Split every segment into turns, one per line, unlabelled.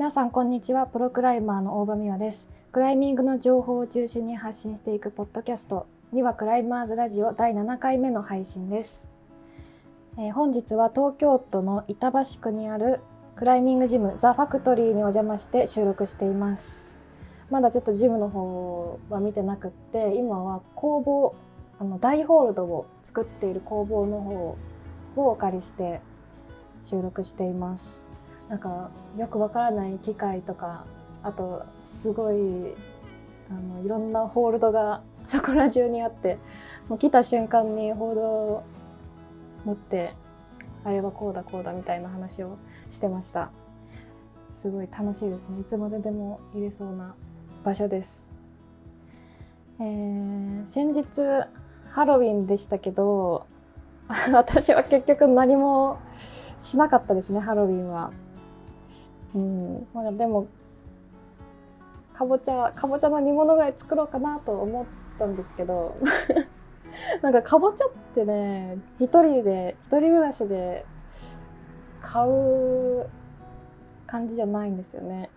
皆さんこんにちは。プロクライマーの大場美和です。クライミングの情報を中心に発信していくポッドキャスト。美和クライマーズラジオ第7回目の配信です、えー本日は東京都の板橋区にあるクライミングジムザ・ファクトリーにお邪魔して収録しています。まだちょっとジムの方は見てなくって今は工房あの大ホールドを作っている工房の方をお借りして収録しています。なんかよくわからない機械とかあとすごいあのいろんなホールドが そこら中にあってもう来た瞬間にホールドを持ってあれはこうだこうだみたいな話をしてました。すごい楽しいですね。いつまででも入れそうな場所です、えー先日ハロウィンでしたけど 私は結局何もしなかったですねハロウィンは。うんまあでもかぼちゃかぼちゃの煮物ぐらい作ろうかなと思ったんですけど なんかかぼちゃってね一人で一人暮らしで買う感じじゃないんですよね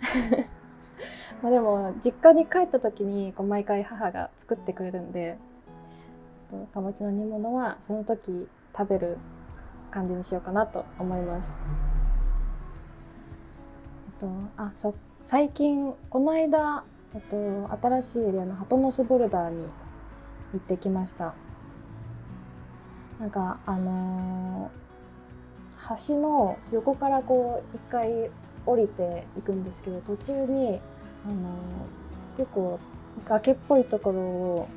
まあでも実家に帰った時にこう毎回母が作ってくれるんでかぼちゃの煮物はその時食べる感じにしようかなと思います。と、あそ最近この間、っと、新しいエリアのハトノスボルダーに行ってきました。なんかあのー橋の横からこう一回降りていくんですけど途中に、あのー結構崖っぽいところを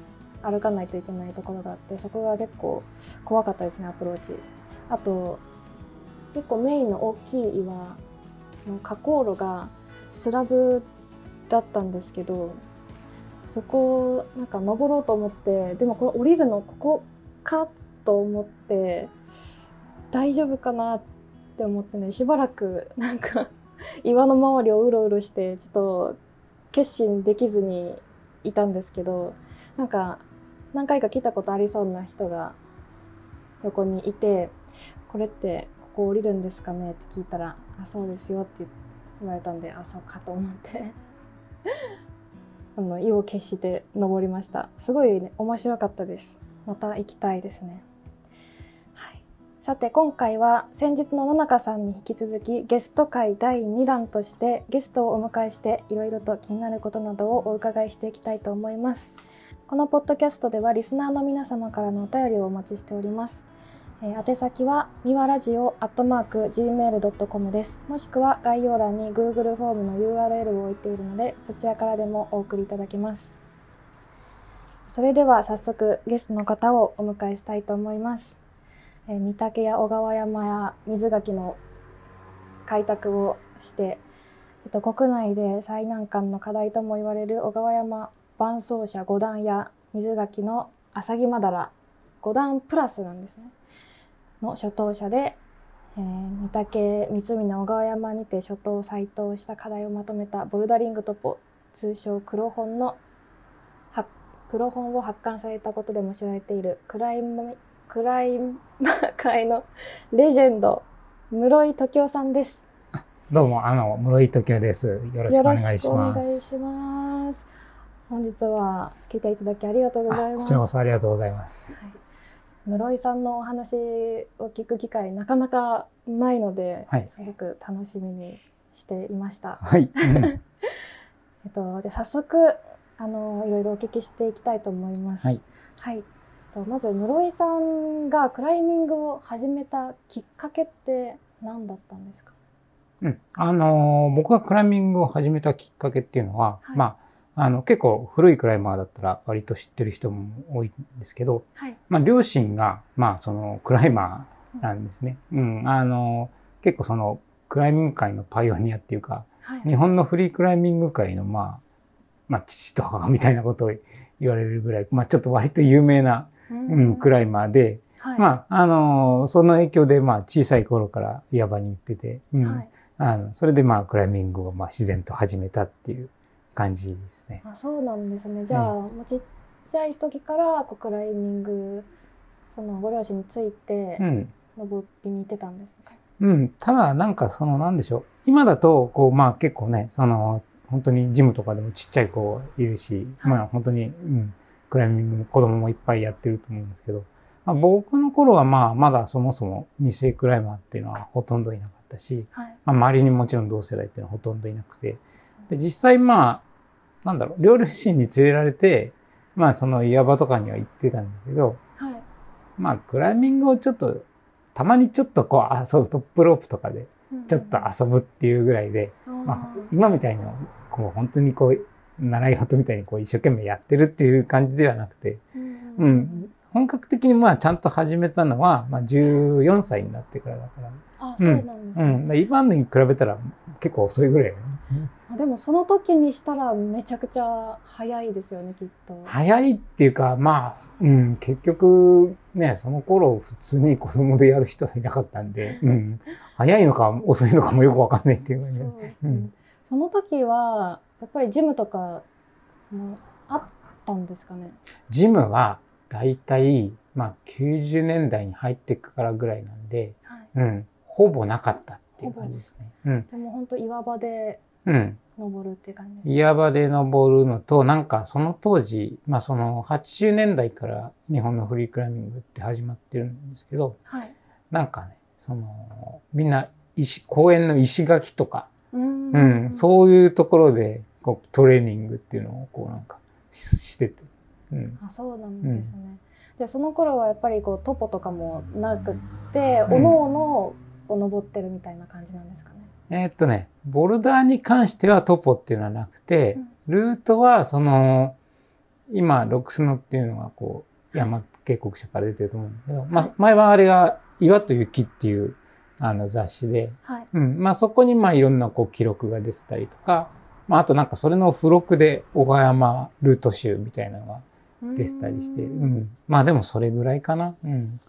歩かないといけないところがあってそこが結構怖かったですねアプローチ。あと結構メインの大きい岩の火口路がスラブだったんですけどそこをなんか登ろうと思ってでもこれ降りるのここかと思って大丈夫かなって思ってねしばらくなんか岩の周りをうろうろしてちょっと決心できずにいたんですけどなんか何回か来たことありそうな人が横にいて「これってここ降りるんですかね?」って聞いたら「あそうですよ」って言われたんであそうかと思って あの意を決して登りました。すごい、ね、面白かったです。また行きたいですね、はい、さて今回は先日の野中さんに引き続きゲスト会第2弾としてゲストをお迎えしていろいろと気になることなどをお伺いしていきたいと思います。このポッドキャストではリスナーの皆様からのお便りをお待ちしております。えー宛先はみわラジオアットマーク gmail.com です。もしくは概要欄に Google フォームの URL を置いているので、そちらからでもお送りいただけます。それでは早速ゲストの方をお迎えしたいと思います。えー、御嶽や小川山や水垣の開拓をして、えっと、国内で最難関の課題とも言われる小川山伴走者5段や水垣の浅木まだら5段プラスなんですね。の初等者で、えー、御嶽湖の小川山にて初等再登した課題をまとめたボルダリングトポ通称黒本の発黒本を発刊されたことでも知られているクライムクライマー 界のレジェンド室井時夫さんです。
どうも、あの、室井時夫です。よろしくお願いし
よろしくお願いし
ます。
ます。本日は来ていただきありがとうございます。
あこちらこそありがとうございます。
はい室井さんのお話を聞く機会なかなかないので、
はい
すごく楽しみにしていました。
はい。うん
えっと、じゃあ早速あのいろいろお聞きしていきたいと思います。
はい。
はい。とまず室井さんがクライミングを始めたきっかけって何だったんですか？
うんあのー僕がクライミングを始めたきっかけっていうのは、
はい
まあ、あの、結構古いクライマーだったら割と知ってる人も多いんですけど、
はい。
まあ、両親が、まあ、その、クライマーなんですね。うん。あのー結構その、クライミング界のパイオニアっていうか、
はい。
日本のフリークライミング界の、まあ、まあ、父と母みたいなことを言われるぐらい、まあ、ちょっと割と有名な、
う
うん、クライマーで、
はい。
まあ、あのーその影響で、まあ、小さい頃から岩場に行ってて、うん
はい。
あのそれで、まあ、クライミングを、まあ、自然と始めたっていう感じですね。
あそうなんですね。じゃあ、もうちっちゃい時からこうクライミングそのご両親について
うん。
登りに行ってたんですか？
うん。ただ、なんか、その、なんでしょう。今だと、こう、まあ結構ね、その、本当にジムとかでもちっちゃい子いるし、
はい
まあ本当に、うん、クライミングも子供もいっぱいやってると思うんですけど、まあ、僕の頃はまあまだそもそも二世クライマーっていうのはほとんどいなかったし、
はい。
まあ周りにもちろん同世代っていうのはほとんどいなくて、で、実際まあ、なんだろう、両親に連れられて、まあその岩場とかには行ってたんだけど、
はい。
まあクライミングをちょっと、たまにちょっとこう遊ぶトップロープとかで
うん
ちょっと遊ぶっていうぐらいで、まあ
あー
今みたいな、こう本当にこう、習い事みたいにこう一生懸命やってるっていう感じではなくて、
うん
うん。本格的にまあちゃんと始めたのは、まあ14歳になってからだから。
あ、そうなんですね。
うん。で今のに比べたら結構遅いぐらいよね。
あでもその時にしたらめちゃくちゃ早いですよね、きっと。
早いっていうか、まあ、うん、結局ね、その頃普通に子供でやる人はいなかったんで、うん。早いのか遅いのかもよくわかんないっていう感じで。
そうですね
うん
その時は、やっぱりジムとかもあったんですかね？
ジムはだいたい、まあ90年代に入ってからぐらいなんで、
はい。
うん、ほぼなかったっていう感じですね。うん。
でも本当岩場で
うん。
登るっていう感じです。
岩場で登るのと、なんかその当時、まあその80年代から日本のフリークライミングって始まってるんですけど、
はい。
なんかね、その、みんな石、公園の石垣とか、
うーん
うん、そういうところで、こう、トレーニングっていうのを、こうなんか、ししてて。うん。
あそうなんですね。でその頃はやっぱりこうトポとかもなくって、おのおのこう登ってるみたいな感じなんですかね。
えーっとね、ボルダーに関してはトポっていうのはなくて、
うん
ルートは、その、今、ロックスノっていうのが、こう、山渓谷社から出てると思うんだけど、まあ、前はあれが、岩と雪っていう、あの、雑誌で、
はい。
うん、まあ、そこに、まあ、いろんな、こう、記録が出てたりとか、まあ、あとなんか、それの付録で、小川山ルート集みたいなのが出てたりして、
う
んん。まあ、でも、それぐらいかな。うん。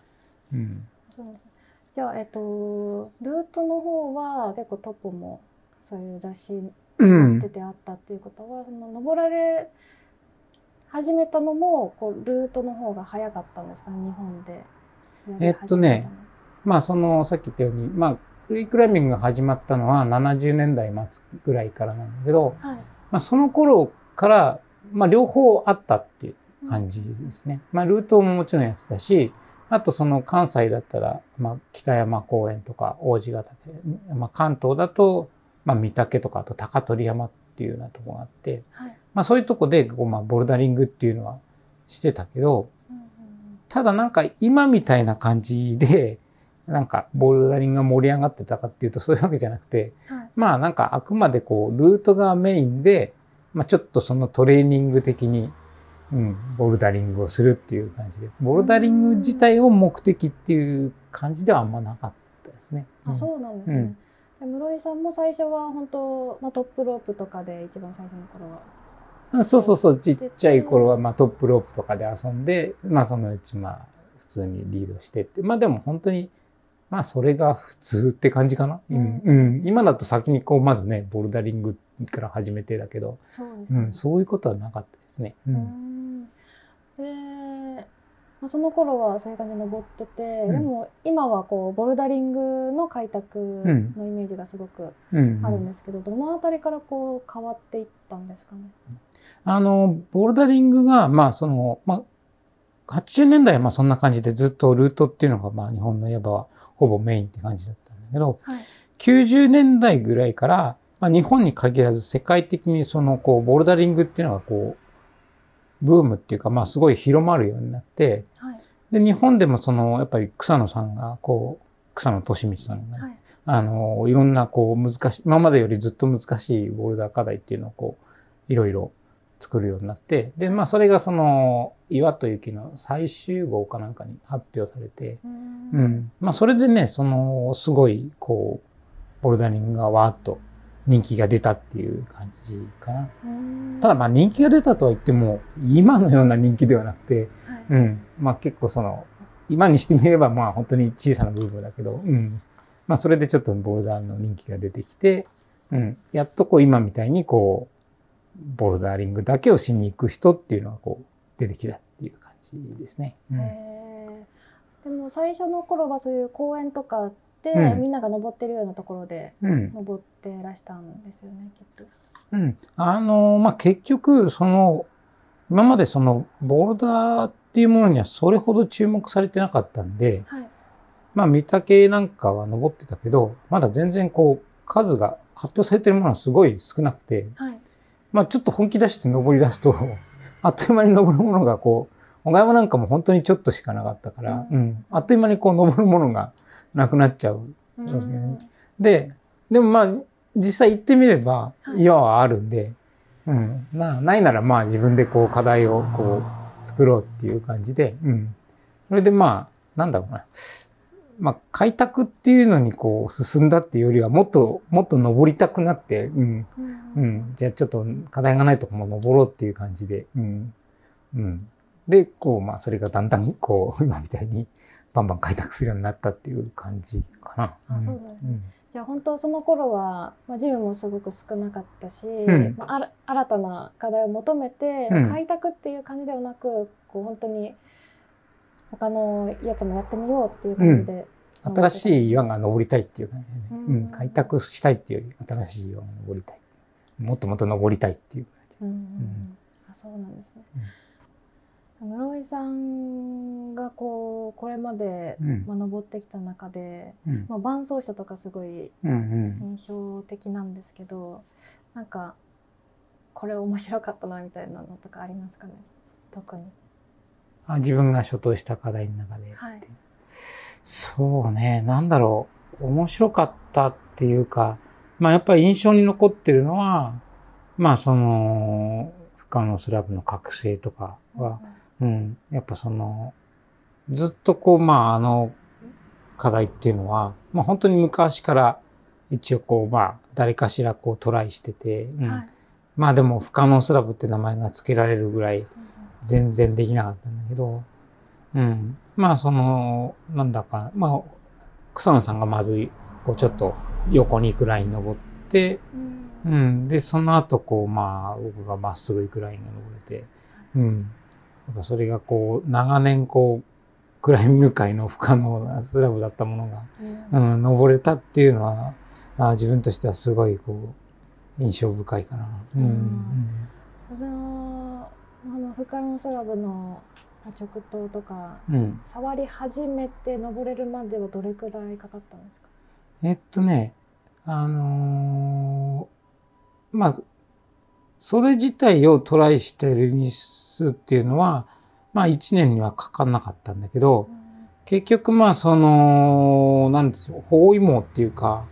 うん。
そうですね。じゃあ、えっと、ルートの方は結構トポもそういう雑誌
うん
出。てあったっていうことは、その登られ始めたのもこうルートの方が早かったんですか？ね日本で。
えっとねまあ、その、さっき言ったように、まあ、フリークライミングが始まったのは70年代末ぐらいからなんだけど、
はい。
まあ、その頃から、まあ、両方あったっていう感じですね。まあ、ルートももちろんやってたし、あとその関西だったら、まあ、北山公園とか王子ヶ岳、まあ、関東だと、まあ、御嶽とか、あと高取山っていうようなとこがあって、
はい。
まあ、そういうとこで、こう、まあ、ボルダリングっていうのはしてたけど、ただなんか今みたいな感じで、なんかボルダリングが盛り上がってたかっていうとそういうわけじゃなくて、
うんはい。
まあなんかあくまでこうルートがメインで、まあちょっとそのトレーニング的に、うん、ボルダリングをするっていう感じで、ボルダリング自体を目的っていう感じではあんまなかったですね。
あ、そうなんですね。
うん
で室井さんも最初は本当、まあ、トップロープとかで一番最初の頃は。
うんそうそうそう、ちっちゃい頃はまあトップロープとかで遊んで、まあそのうちまあ普通にリードしてって、まあでも本当に、まあそれが普通って感じかな。うん。うん。今だと先にこうまずね、ボルダリングから始めてだけど、
そうですね。
うん、そういうことはなかったですね。う。
うんんで、まあ、その頃はそういう感じで登ってて、
うん
でも今はこうボルダリングの開拓のイメージがすごく
うん。
あるんですけど、どのあたりからこう変わっていったんですかね？
あの、ボルダリングが、まあその、まあ、80年代はまあそんな感じでずっとルートっていうのがまあ日本の山はほぼメインって感じだったんだけど、
はい。
90年代ぐらいから、まあ、日本に限らず世界的にそのこうボルダリングっていうのがこうブームっていうかまあすごい広まるようになって
はい。
で日本でもそのやっぱり草野さんがこう草野俊道さんがね、
はい。
あのいろんなこう難しい今までよりずっと難しいボルダー課題っていうのをこういろいろ作るようになってでまあそれがその岩と雪の最終号かなんかに発表されて、
う。
うんん。まあ、それでね、その、すごい、こう、ボルダリングがわーっと人気が出たっていう感じかな。
うん
ただ、まあ、人気が出たとは言っても、今のような人気ではなくて、
はい
うん。まあ、結構その、今にしてみれば、まあ、本当に小さな部分だけど、うん。まあ、それでちょっとボルダーの人気が出てきて、うん。やっとこう、今みたいに、こう、ボルダーリングだけをしに行く人っていうのが、こう、出てきたっていう感じですね。うん
でも最初の頃はそういう公園とかて、
うん
みんなが登ってるようなところで
うん。
登ってらしたんですよねきっと。
うん。あの、まあ、結局、その、今までその、ボルダーっていうものにはそれほど注目されてなかったんで、
はい
まあ、三岳なんかは登ってたけど、まだ全然こう、数が発表されてるものはすごい少なくて、
はい
まあ、ちょっと本気出して登り出すと、あっという間に登るものがこう、小川山なんかも本当にちょっとしかなかったから、
う
うんん、あっという間にこう登るものがなくなっちゃう。
う
でで、でもまあ、実際行ってみれば
はい。
岩はあるんで、うん、なないならまあ自分でこう課題をこう作ろうっていう感じで、うん。それでまあ、なんだろうな。まあ、開拓っていうのにこう進んだっていうよりは、もっと、もっと登りたくなって、うん、
うん。
うん、じゃあちょっと課題がないとこも登ろうっていう感じで、うん、うん。で、こう、まあ、それがだんだん、こう、今みたいに、バンバン開拓するようになったっていう感じかな。
あそうなんですね
ん。
じゃあ本当その頃は、まあ、ジムもすごく少なかったし、
ん。
まあ、あら新たな課題を求めて、
うん。
開拓っていう感じではなくこう本当に他のやつもやってみようっていう感じで、
新しい岩が登りたいっていう感じでね、
うん。
うん、開拓したいっていうより、新しい岩が登りたい。もっともっと登りたいっていう
うんうんあそうなんですね。室井さんがこうこれまで、まあ、登ってきた中で、
うん。
まあ、伴走者とかすごい
うんうん。
印象的なんですけどなんかこれ面白かったなみたいなのとかありますかね？特に。
あ自分が所当した課題の中で。
はい。
そうね、なんだろう。面白かったっていうか、まあやっぱり印象に残ってるのは、まあその、不可能スラブの覚醒とかは、うん、やっぱその、ずっとこう、まああの課題っていうのは、まあ本当に昔から一応こう、まあ誰かしらこうトライしてて、うん
はい
まあでも不可能スラブって名前が付けられるぐらい全然できなかったんだけど、うん。まあその、なんだか、まあ、草野さんがまず、こうちょっと横に行くライン登って、
うん
うん。で、その後こう、まあ、僕がまっすぐ行くラインが登れて、うん。やっぱそれがこう、長年こう、クライミング界の不可能なスラブだったものが、
うん
うん、登れたっていうのは、あ自分としてはすごいこう、印象深いかな。うん。
うんそのあの不可能スラブの直投とか
うん。うん
触り始めて登れるまではどれくらいかかったんですか？
えっとね、あのーまあ、それ自体をトライしてる日数っていうのは、まあ一年にはかかんなかったんだけど、結局まあその、なんですよ、包囲網っていうか、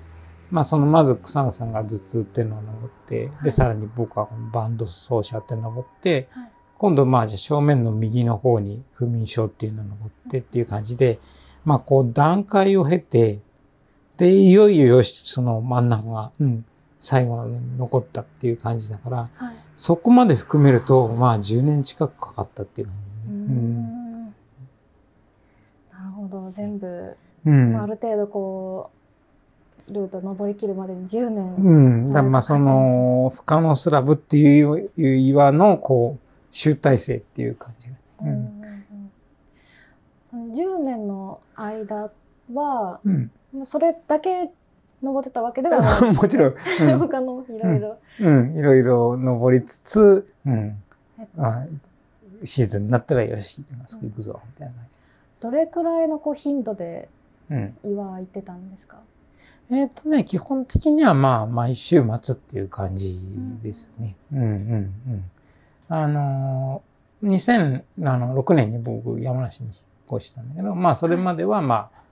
まあそのまず草野さんが頭痛っていうのを登って、
はい。
で、さらに僕はバンド奏者って登って、
はい。
今度まあじゃあ正面の右の方に不眠症っていうのを登ってっていう感じで、まあこう段階を経て、で、いよいよよし、その真ん中が、うん、最後に残ったっていう感じだから、
はい
そこまで含めると、まあ10年近くかかったっていう感
う
じ、ね。
んなるほど全部、
うん。
まあ、ある程度こうルート登りきるまでに10年、
うん。だまあその、不可能スラブっていう岩の、こう、集大成っていう感じ。うん
うんうんその10年の間は
うん。
それだけ登ってたわけではない
もちろん、うん
他のいろいろ、
うん、いろいろ登りつつ、うん。あシーズンになったらよし、あそこ行くぞ、みたいな感
どれくらいのこう頻度で
じ。うん。
岩行ってたんですか？
えーっとね、基本的にはまあ、毎週末っていう感じですね。うん、うん、うん。あのー、2006年に僕、山梨に引っ越したんだけど、まあ、それまではまあ、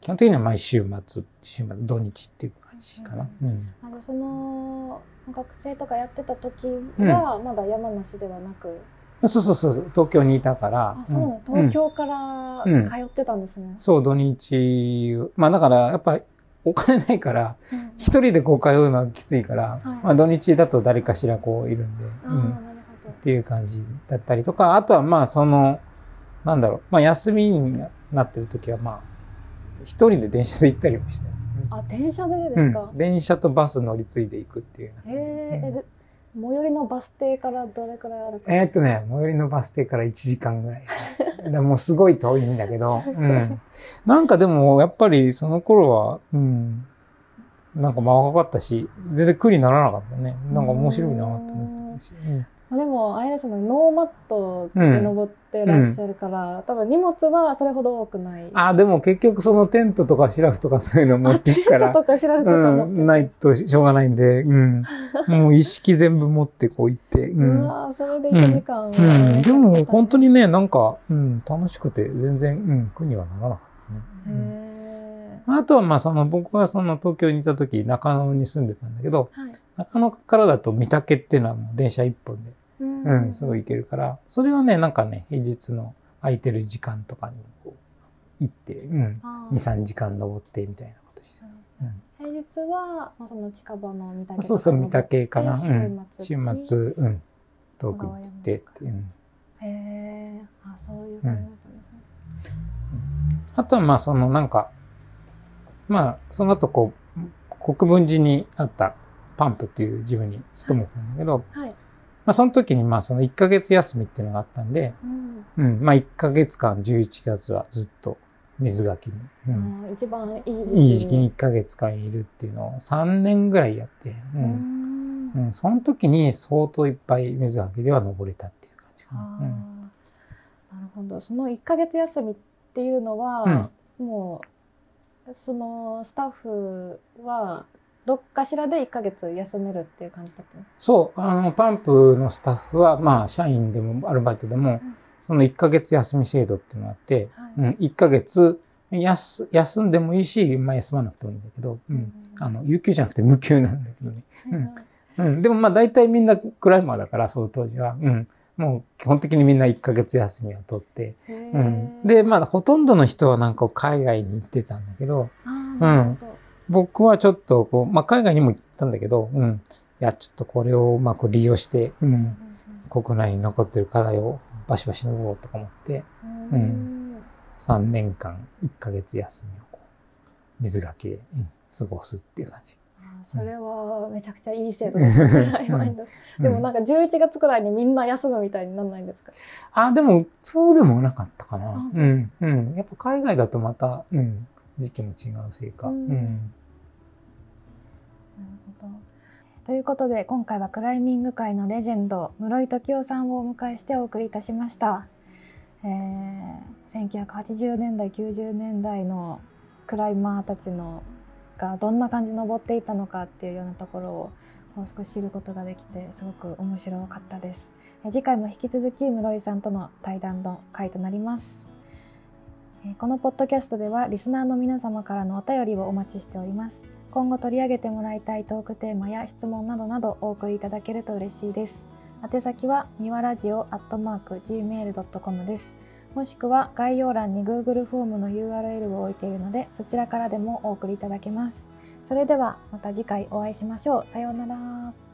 基本的には毎週末、週末、土日っていう感じかな。うん。
あのその学生とかやってた時はまだ山梨ではなく、
そうそうそう、東京にいたから。
あそうなの？
ん。
東京から
うん
通ってたんですね。
そう、土日、まあだから、やっぱりお金ないから、
うん。
一人でこう通うのはきついから、
はい。
まあ土日だと誰かしらこういるんで、うん、
あーなるほ
っていう感じだったりとか、あとはまあその、なんだろう、まあ休みになってる時はまあ、一人で電車で行ったりもして、
ど。あ電車でですか？
う。ん電車とバス乗り継いでいくっていう
へえ
感じ
えで最寄りのバス停からどれくらいあるか？
えーっとね、最寄りのバス停から1時間ぐらい。でもうすごい遠いんだけど、うん。なんかでも、やっぱりその頃は、うん。なんかまあ若かったし、全然苦にならなかったね。なんか面白いなと思ったし。うん
まあでもあれですもんね。ノーマットで登ってらっしゃるから、多分荷物はそれほど多くない。
あ、でも結局そのテントとかシラフとかそういうの持っていくから。
テント、とかシラフとか持って
うん、ないとしょうがないんで、うん。もう意識全部持ってこう行って、う。
うんわーそれで1時間は、
うん。でも本当にね、なんか、うん、楽しくて全然、うん、苦にはならなかったね。あとはまあその僕はその東京にいた時中野に住んでたんだけど、
ーはい。
中野からだと三宅っていうのはもう電車一本で、
うん
うん、すぐ行けるから、それはね、なんかね、平日の空いてる時間とかにこう行って、うん、
あ
2、
ー
3時間登ってみたいなことして。うん
平日は、まあ、その近場の三宅
そうそう、三宅かな。う
週
ん。週
末
うん。遠くに行ってっていう。うん
へえあそういう感じだったんですね、
あとはまあそのなんか、まあその後こう、国分寺にあったパンプっていうジムに勤めてたんだけど、
はい、
まあその時にまあその1ヶ月休みっていうのがあったんで、
うん。
うん、まあ1ヶ月間11月はずっと水垣に、うん。
一番いい時期
いい時期に1ヶ月間いるっていうのを3年ぐらいやって、う。
うんん。
うん、その時に相当いっぱい水垣では登れたっていう感じか
あ
な。うん。
ーなるほど。その1ヶ月休みっていうのは、もうそのスタッフはどっかしらで1ヶ月休めるっていう感じだったんです
そう、あの、パンプのスタッフは、まあ、社員でもアルバイトでも
ん、
その1ヶ月休み制度っていうのがあって、
か、はい。
うん、1ヶ月休休んでもいいし、まあ、休まなくてもいいんだけど、うん、あの、有給じゃなくて無給なんだけどね。うん。うん、でもまあ、大体みんなクライマーだから、その当時は。うん。もう基本的にみんな1ヶ月休みを取って。うん。で、まあ、ほとんどの人はなんか海外に行ってたんだけど、
あーなるほど
僕はちょっとこう、まあ、海外にも行ったんだけど、うん。いや、ちょっとこれをうまく利用して、うん。
うん
国内に残ってる課題をバシバシ登ろうとか思って、
うんう
うんん3年間1ヶ月休みをこう、水垣で、うん、過ごすっていう感じ。
それはめちゃくちゃいい制度ですでもなんか11月くらいにみんな休むみたいになんないんですか？
あ、でも、そうでもなかったか
あ
な。うん、うん。やっぱ海外だとまた、うん、時期も違うせいか。
う
うんん。
なるほど。ということで今回はクライミング界のレジェンド室井時夫さんをお迎えしてお送りいたしました、えー、1980年代90年代のクライマーたちのがどんな感じに登っていたのかっていうようなところをもう少し知ることができてすごく面白かったですえー次回も引き続き室井さんとの対談の回となりますえーこのポッドキャストではリスナーの皆様からのお便りをお待ちしております今後取り上げてもらいたいトークテーマや質問などなどお送りいただけると嬉しいです。宛先はみわラジオアットマーク gmail.com です。もしくは概要欄に Google フォームの URL を置いているのでそちらからでもお送りいただけます。それではまた次回お会いしましょう。さようなら。